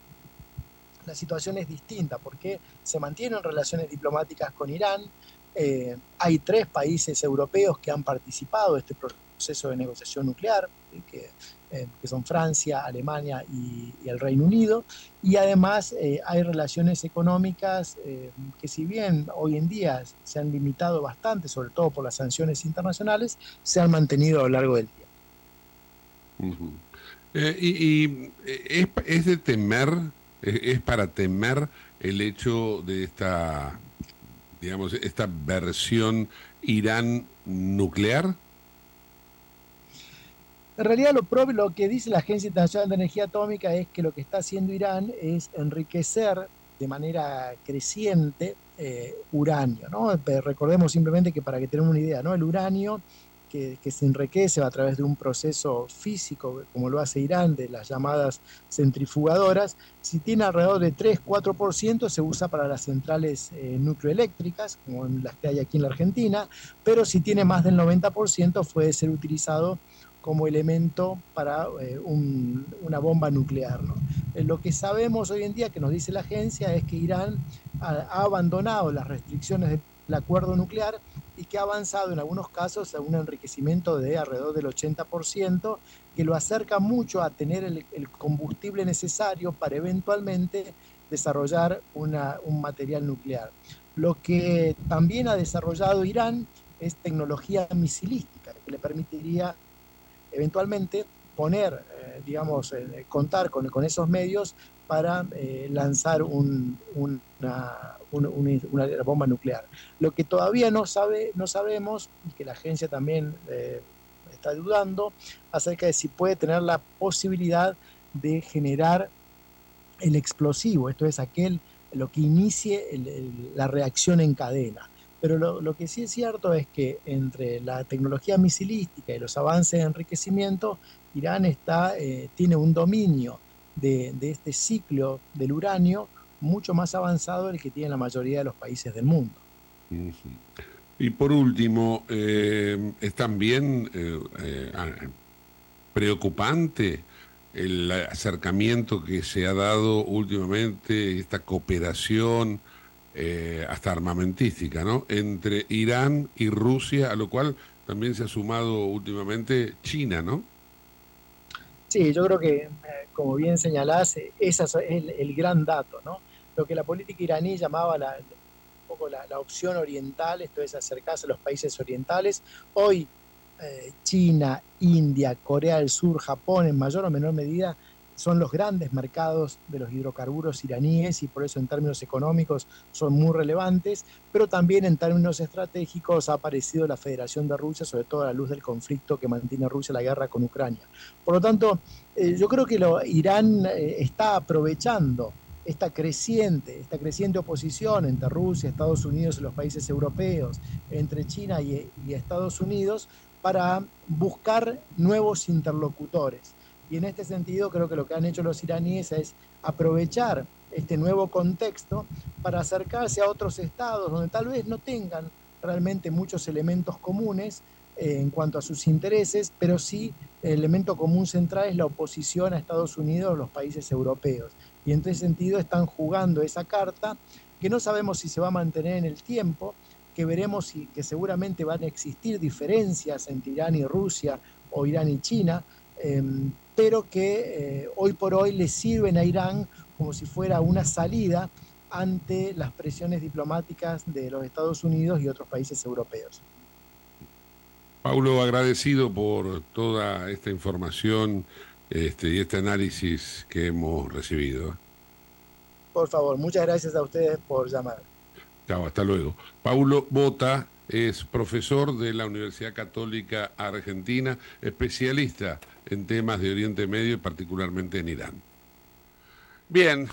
la situación es distinta porque se mantienen relaciones diplomáticas con Irán. Eh, hay tres países europeos que han participado en este proceso de negociación nuclear, eh, que, eh, que son Francia, Alemania y, el Reino Unido. Y además hay relaciones económicas que si bien hoy en día se han limitado bastante, sobre todo por las sanciones internacionales, se han mantenido a lo largo del día. y, y es, es de temer es para temer el hecho de esta, digamos, esta versión Irán nuclear? En realidad lo propio, lo que dice la Agencia Internacional de Energía Atómica es que lo que está haciendo Irán es enriquecer de manera creciente eh, uranio. ¿no? Recordemos simplemente que para que tengamos una idea, ¿no? el uranio que, se enriquece a través de un proceso físico, como lo hace Irán, de las llamadas centrifugadoras, si tiene alrededor de 3-4% se usa para las centrales eh, nucleoeléctricas, como las que hay aquí en la Argentina, pero si tiene más del 90% puede ser utilizado como elemento para eh, una bomba nuclear. Eh, lo que sabemos hoy en día, que nos dice la agencia, es que Irán ha abandonado las restricciones del acuerdo nuclear y que ha avanzado en algunos casos a un enriquecimiento de alrededor del 80%, que lo acerca mucho a tener el, combustible necesario para eventualmente desarrollar un material nuclear. Lo que también ha desarrollado Irán es tecnología misilística, que le permitiría eventualmente poner, eh, digamos, eh, contar con, con, esos medios para eh, lanzar un, una, una, bomba nuclear. Lo que todavía no, sabe, no sabemos, y que la agencia también eh, está dudando, acerca de si puede tener la posibilidad de generar el explosivo, esto es aquel lo que inicie la reacción en cadena. Pero lo, que sí es cierto es que entre la tecnología misilística y los avances de enriquecimiento, Irán está, eh, tiene un dominio de, este ciclo del uranio mucho más avanzado del que tiene la mayoría de los países del mundo. Y por último, eh, es también eh, eh, preocupante el acercamiento que se ha dado últimamente, esta cooperación eh, hasta armamentística, ¿no? Entre Irán y Rusia, a lo cual también se ha sumado últimamente China, ¿no? Sí, yo creo que, como bien señalás, ese es el, el, gran dato, ¿no? Lo que la política iraní llamaba la, un poco la, la opción oriental, esto es acercarse a los países orientales. Hoy eh, China, India, Corea del Sur, Japón, en mayor o menor medida, son los grandes mercados de los hidrocarburos iraníes y por eso en términos económicos son muy relevantes, pero también en términos estratégicos ha aparecido la Federación de Rusia, sobre todo a la luz del conflicto que mantiene Rusia la guerra con Ucrania. Por lo tanto, eh, yo creo que lo, Irán eh, está aprovechando esta creciente, esta creciente oposición entre Rusia, Estados Unidos y los países europeos, entre China y, Estados Unidos, para buscar nuevos interlocutores. Y en este sentido creo que lo que han hecho los iraníes es aprovechar este nuevo contexto para acercarse a otros estados donde tal vez no tengan realmente muchos elementos comunes eh, en cuanto a sus intereses, pero sí el elemento común central es la oposición a Estados Unidos o los países europeos. Y en este sentido están jugando esa carta que no sabemos si se va a mantener en el tiempo, que veremos y que seguramente van a existir diferencias entre Irán y Rusia o Irán y China, eh, pero que eh, hoy por hoy le sirven a Irán como si fuera una salida ante las presiones diplomáticas de los Estados Unidos y otros países europeos. Paulo, agradecido por toda esta información este, y este análisis que hemos recibido. Por favor, muchas gracias a ustedes por llamar. Chao, hasta luego. Paulo Bota es profesor de la Universidad Católica Argentina, especialista en temas de Oriente Medio y particularmente en Irán. Bien,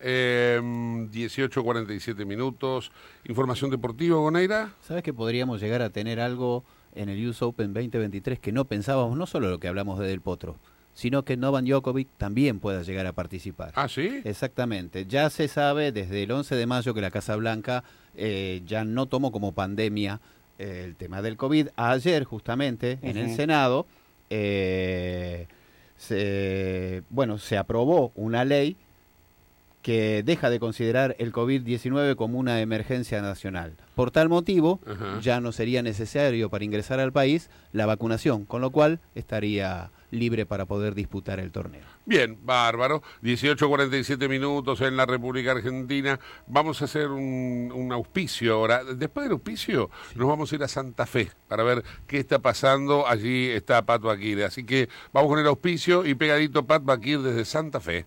eh, 18.47 minutos. Información deportiva, Goneira. ¿Sabes que podríamos llegar a tener algo en el US Open 2023 que no pensábamos, no solo lo que hablamos de Del Potro, sino que Novan Djokovic también pueda llegar a participar. ¿Ah, sí? Exactamente. Ya se sabe desde el 11 de mayo que la Casa Blanca eh, ya no tomó como pandemia eh, el tema del COVID. Ayer, justamente, uh -huh. en el Senado, eh, se, bueno, se aprobó una ley que deja de considerar el COVID-19 como una emergencia nacional. Por tal motivo, uh -huh. ya no sería necesario para ingresar al país la vacunación, con lo cual estaría libre para poder disputar el torneo. Bien, bárbaro. 18.47 minutos en la República Argentina. Vamos a hacer un, un, auspicio ahora. Después del auspicio nos vamos a ir a Santa Fe para ver qué está pasando. Allí está Pat Bakir. Así que vamos con el auspicio y pegadito Pat Bakir desde Santa Fe.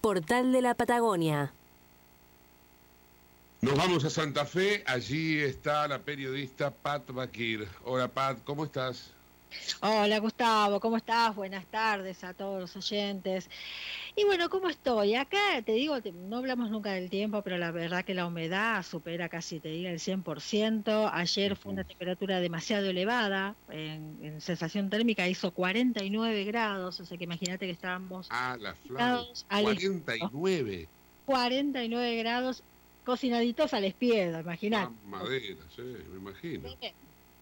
portal de la Patagonia. Nos vamos a Santa Fe, allí está la periodista Pat Bakir. Hola Pat, ¿cómo estás? Hola Gustavo, ¿cómo estás? Buenas tardes a todos los oyentes. Y bueno, ¿cómo estoy? Acá te digo, no hablamos nunca del tiempo, pero la verdad que la humedad supera casi, te digo, el 100%. Ayer fue una temperatura demasiado elevada, en, en sensación térmica hizo 49 grados, o sea que imagínate que estábamos... Ah, la flauta, 49. 49 grados cocinaditos al espiedo, imagínate. Ah, madera, sí, me imagino.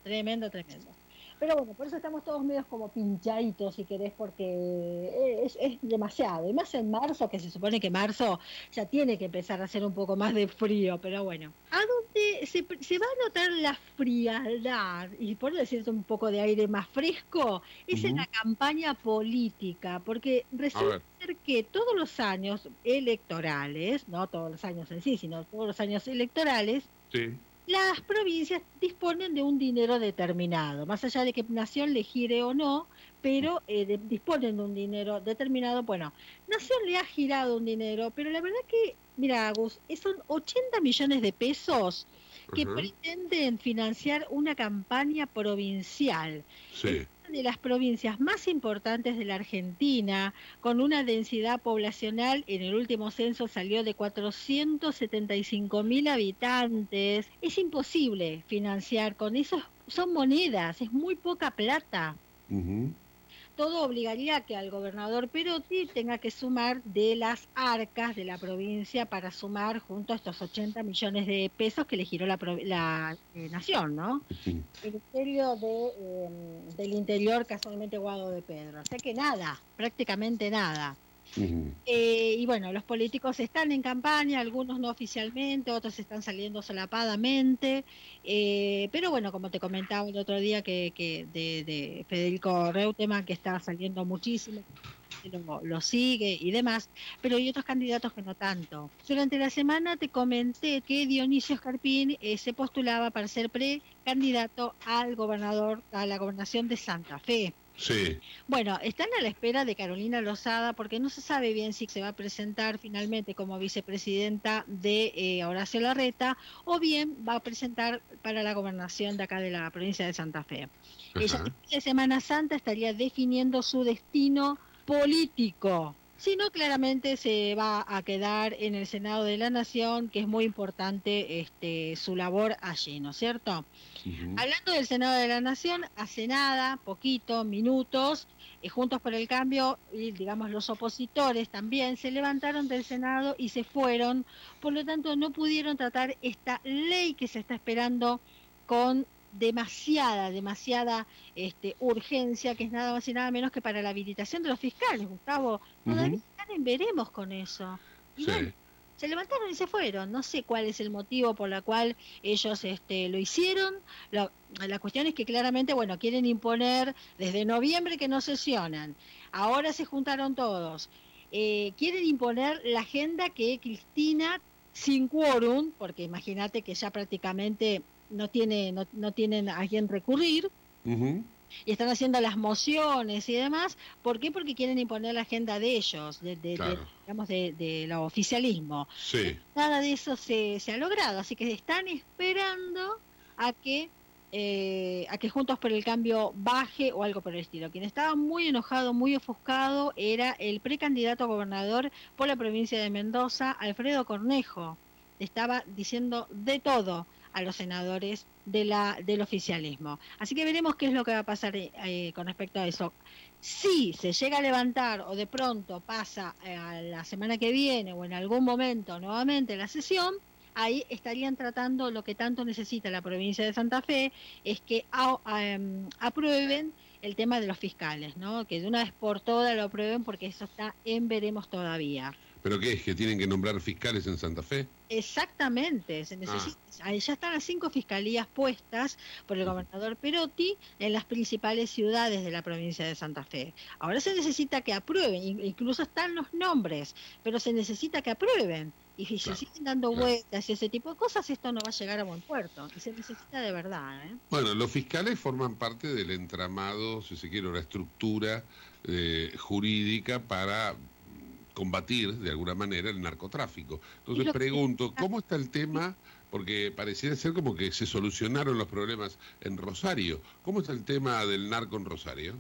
Tremendo, tremendo. Pero bueno, por eso estamos todos medios como pinchaditos, si querés, porque es, es, demasiado. Y más en marzo, que se supone que marzo ya tiene que empezar a hacer un poco más de frío, pero bueno. ¿A dónde se, se va a notar la frialdad, y por decirte un poco de aire más fresco, es uh -huh. en la campaña política, porque resulta ser que todos los años electorales, no todos los años en sí, sino todos los años electorales, sí las provincias disponen de un dinero determinado, más allá de que Nación le gire o no, pero eh, de- disponen de un dinero determinado. Bueno, Nación le ha girado un dinero, pero la verdad que, mira, Agus, eh, son 80 millones de pesos que pretenden financiar una campaña provincial Sí. De las provincias más importantes de la Argentina, con una densidad poblacional, en el último censo salió de 475 mil habitantes. Es imposible financiar con eso, son monedas, es muy poca plata. Todo obligaría a que al gobernador Perotti tenga que sumar de las arcas de la provincia para sumar junto a estos 80 millones de pesos que le giró la, la eh, nación, ¿no? Sí. Ministerio de, eh, del Interior, casualmente Guado de Pedro. O sea que nada, prácticamente nada. Eh, y bueno, los políticos están en campaña, algunos no oficialmente, otros están saliendo solapadamente. eh, pero bueno, como te comentaba el otro día que, de, de Federico Reutemann, que está saliendo muchísimo, lo, lo sigue y demás, pero hay otros candidatos que no tanto. Durante la semana te comenté que Dionisio Escarpín eh, se postulaba para ser precandidato al gobernador, a la gobernación de Santa Fe. Sí. Bueno, están a la espera de Carolina Lozada porque no se sabe bien si se va a presentar finalmente como vicepresidenta de eh, Horacio Larreta o bien va a presentar para la gobernación de acá de la provincia de Santa Fe. Ella de Semana Santa estaría definiendo su destino político. Si no, claramente se va a quedar en el Senado de la Nación, que es muy importante este, su labor allí, ¿no es cierto? Hablando del Senado de la Nación, hace nada, poquito, minutos, eh, Juntos por el Cambio y digamos los opositores también se levantaron del Senado y se fueron, por lo tanto no pudieron tratar esta ley que se está esperando con demasiada, demasiada este, urgencia, que es nada más y nada menos que para la habilitación de los fiscales, Gustavo. Todavía están en veremos con eso. Y Sí. bueno, se levantaron y se fueron. No sé cuál es el motivo por la cual ellos este, lo hicieron. La, la cuestión es que claramente, bueno, quieren imponer desde noviembre que no sesionan. Ahora se juntaron todos. Eh, quieren imponer la agenda que Cristina, sin quórum, porque imagínate que ya prácticamente no, tiene, no, no tienen a quién recurrir, y están haciendo las mociones y demás. ¿Por qué? Porque quieren imponer la agenda de ellos, de, de- de, digamos, de, de lo oficialismo. Sí. Nada de eso se, se ha logrado, así que están esperando a que eh, a que Juntos por el Cambio baje o algo por el estilo. Quien estaba muy enojado, muy ofuscado, era el precandidato a gobernador por la provincia de Mendoza, Alfredo Cornejo. Estaba diciendo de todo a los senadores de la, del oficialismo. Así que veremos qué es lo que va a pasar eh, eh, con respecto a eso. Si se llega a levantar o de pronto pasa eh, a la semana que viene o en algún momento nuevamente la sesión, ahí estarían tratando lo que tanto necesita la provincia de Santa Fe, es que a- em, aprueben el tema de los fiscales, ¿no? Que de una vez por todas lo aprueben porque eso está en veremos todavía. ¿Pero qué es? ¿Que tienen que nombrar fiscales en Santa Fe? Exactamente, se necesita, ahí ya están las cinco fiscalías puestas por el gobernador Perotti en las principales ciudades de la provincia de Santa Fe. Ahora se necesita que aprueben, in- incluso están los nombres, pero se necesita que aprueben. Y si se siguen dando vueltas y ese tipo de cosas, esto no va a llegar a buen puerto. Y se necesita de verdad. ¿eh? Bueno, los fiscales forman parte del entramado, si se quiere, la estructura eh, jurídica para combatir de alguna manera el narcotráfico. Entonces pregunto, ¿cómo está el tema? Porque pareciera ser como que se solucionaron los problemas en Rosario. ¿Cómo está el tema del narco en Rosario?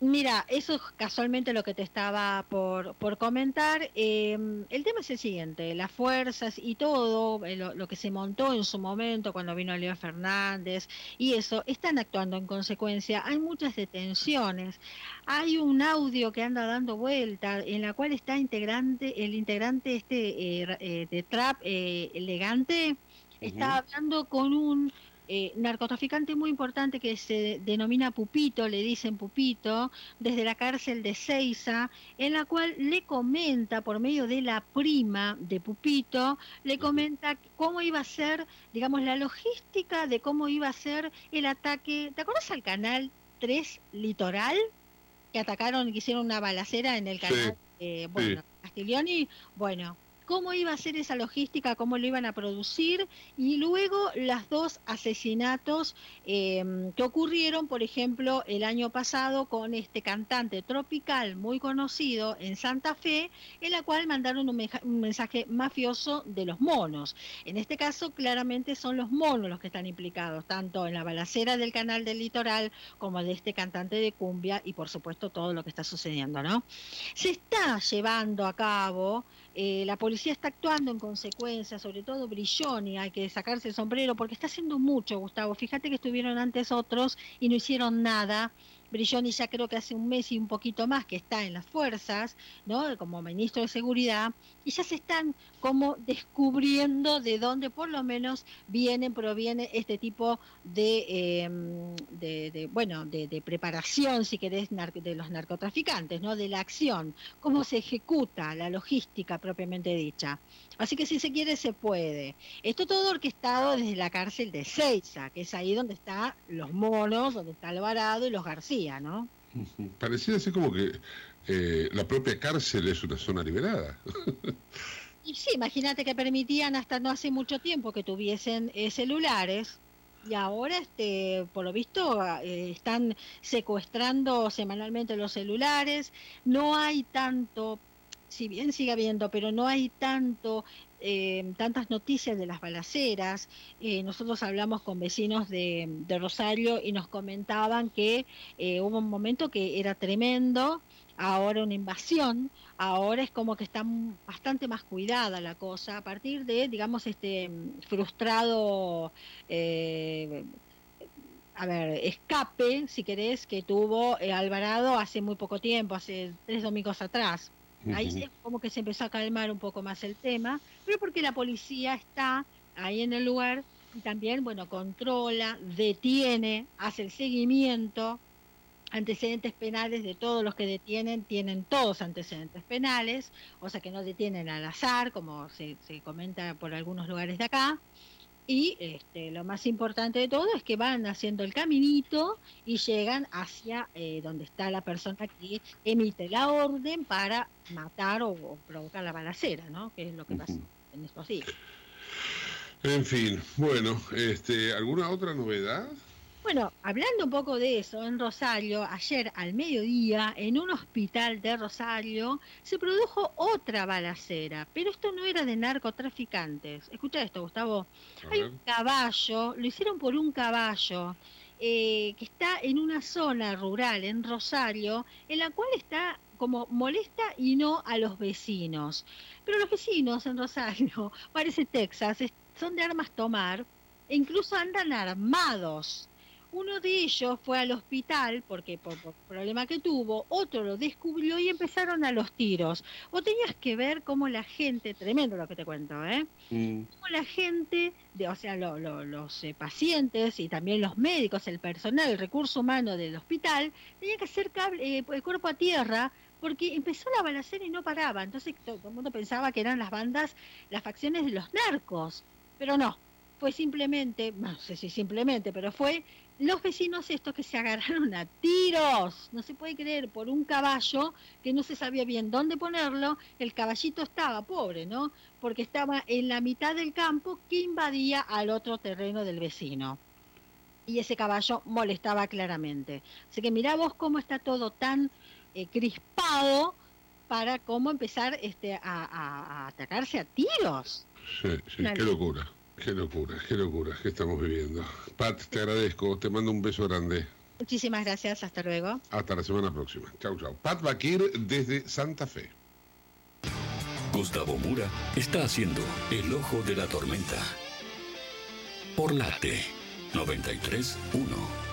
Mira, eso es casualmente lo que te estaba por, por comentar. Eh, el tema es el siguiente, las fuerzas y todo, eh, lo, lo que se montó en su momento cuando vino Leo Fernández y eso, están actuando en consecuencia. Hay muchas detenciones. Hay un audio que anda dando vuelta en la cual está integrante, el integrante este eh, eh, de Trap eh, elegante, está hablando con un eh, narcotraficante muy importante que se denomina Pupito, le dicen Pupito, desde la cárcel de Ceiza, en la cual le comenta por medio de la prima de Pupito, le comenta cómo iba a ser, digamos, la logística de cómo iba a ser el ataque. ¿Te acuerdas al canal 3 Litoral? Que atacaron, que hicieron una balacera en el canal, eh, bueno, Castiglioni. Bueno, cómo iba a ser esa logística, cómo lo iban a producir y luego los dos asesinatos eh, que ocurrieron, por ejemplo, el año pasado con este cantante tropical muy conocido en Santa Fe, en la cual mandaron un, un mensaje mafioso de los monos. En este caso, claramente son los monos los que están implicados, tanto en la balacera del canal del litoral como de este cantante de cumbia y, por supuesto, todo lo que está sucediendo, ¿no? Se está llevando a cabo eh, la policía está actuando en consecuencia, sobre todo Brilloni, hay que sacarse el sombrero porque está haciendo mucho, Gustavo. Fíjate que estuvieron antes otros y no hicieron nada. Brilloni ya creo que hace un mes y un poquito más que está en las fuerzas, ¿no? Como ministro de Seguridad, y ya se están como descubriendo de dónde por lo menos viene, proviene este tipo de, em, bueno, de, preparación, si querés, de los narcotraficantes, ¿no? De la acción, cómo se ejecuta la logística propiamente dicha. Así que si se quiere, se puede. Esto todo orquestado desde la cárcel de Seiza, que es ahí donde están los monos, donde está Alvarado y los García, ¿no? Pareciera ser como que eh, la propia cárcel es una zona liberada. [laughs] y sí, imagínate que permitían hasta no hace mucho tiempo que tuviesen eh, celulares y ahora este por lo visto eh, están secuestrando semanalmente los celulares no hay tanto si bien sigue habiendo, pero no hay tanto eh, tantas noticias de las balaceras. Eh, nosotros hablamos con vecinos de, Rosario y nos comentaban que eh, hubo un momento que era tremendo, ahora una invasión, ahora es como que está bastante más cuidada la cosa a partir de, digamos, este frustrado a ver, escape, si querés, que tuvo Alvarado hace muy poco tiempo, hace tres domingos atrás. Ahí sí, como que se empezó a calmar un poco más el tema, pero porque la policía está ahí en el lugar y también, bueno, controla, detiene, hace el seguimiento, antecedentes penales de todos los que detienen, tienen todos antecedentes penales, o sea que no detienen al azar, como se, se comenta por algunos lugares de acá, y este, lo más importante de todo es que van haciendo el caminito y llegan hacia eh, donde está la persona que emite la orden para matar o, o provocar la balacera, ¿no? Que es lo que pasa en estos días. En fin, bueno, este, ¿alguna otra novedad? Bueno, hablando un poco de eso, en Rosario, ayer al mediodía, en un hospital de Rosario, se produjo otra balacera, pero esto no era de narcotraficantes. Escucha esto, Gustavo. Hay un caballo, lo hicieron por un caballo, eh, que está en una zona rural, en Rosario, en la cual está como molesta y no a los vecinos. Pero los vecinos en Rosario, [laughs] parece Texas, son de armas tomar e incluso andan armados. Uno de ellos fue al hospital porque por, por problema que tuvo, otro lo descubrió y empezaron a los tiros. Vos tenías que ver cómo la gente, tremendo lo que te cuento, ¿eh? Mm. Cómo la gente, de, o sea, lo, lo, los eh, pacientes y también los médicos, el personal, el recurso humano del hospital, tenían que hacer cable, eh, el cuerpo a tierra porque empezó la balacera y no paraba. Entonces todo el mundo pensaba que eran las bandas, las facciones de los narcos, pero no. Fue simplemente, no sé si simplemente, pero fue los vecinos estos que se agarraron a tiros, no se puede creer, por un caballo que no se sabía bien dónde ponerlo, el caballito estaba pobre, ¿no? Porque estaba en la mitad del campo que invadía al otro terreno del vecino. Y ese caballo molestaba claramente. Así que mirá vos cómo está todo tan eh, crispado para cómo empezar este, a, a, a atacarse a tiros. Sí, sí, qué locura. Qué locura, qué locura que estamos viviendo. Pat, te agradezco, te mando un beso grande. Muchísimas gracias, hasta luego. Hasta la semana próxima. Chau, chau. Pat Bakir desde Santa Fe. Gustavo Mura está haciendo El Ojo de la Tormenta. Por Late 931.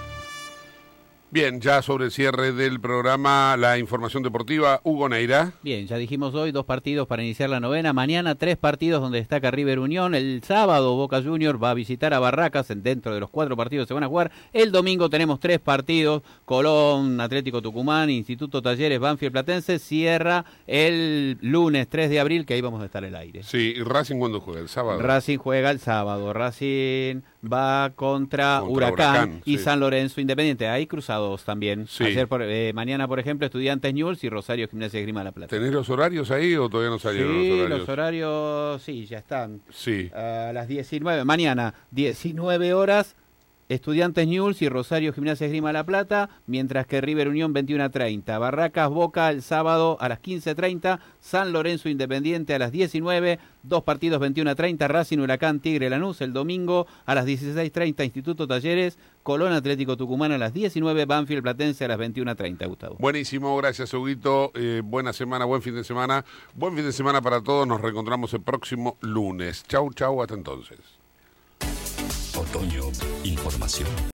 Bien, ya sobre el cierre del programa, la información deportiva, Hugo Neira. Bien, ya dijimos hoy dos partidos para iniciar la novena. Mañana tres partidos donde destaca River Unión. El sábado Boca Junior va a visitar a Barracas. Dentro de los cuatro partidos se van a jugar. El domingo tenemos tres partidos. Colón, Atlético Tucumán, Instituto Talleres, Banfield Platense. Cierra el lunes 3 de abril, que ahí vamos a estar el aire. Sí, ¿y Racing cuándo juega? ¿El sábado? Racing juega el sábado. Racing va contra, Contra Huracán, Huracán, y sí. San Lorenzo Independiente. Hay cruzados también. Sí. Ayer por- eh, mañana, por ejemplo, Estudiantes Newell's y Rosario Gimnasia y Grima La Plata. ¿Tenés los horarios ahí o todavía no salieron Sí, los horarios? los horarios, sí, ya están. Sí. A las 19, mañana, 19 horas, Estudiantes Newell's y Rosario Gimnasia Esgrima La Plata, mientras que River Unión 21 a 30. Barracas Boca el sábado a las 15.30, San Lorenzo Independiente a las 19, dos partidos 21 a 30, Racing Huracán Tigre Lanús el domingo a las 16.30, Instituto Talleres, Colón Atlético Tucumán a las 19, Banfield Platense a las 21 a 30, Gustavo. Buenísimo, gracias Huguito. Eh, buena semana, buen fin de semana. Buen fin de semana para todos. Nos reencontramos el próximo lunes. Chau, chau, hasta entonces. Otoño, información.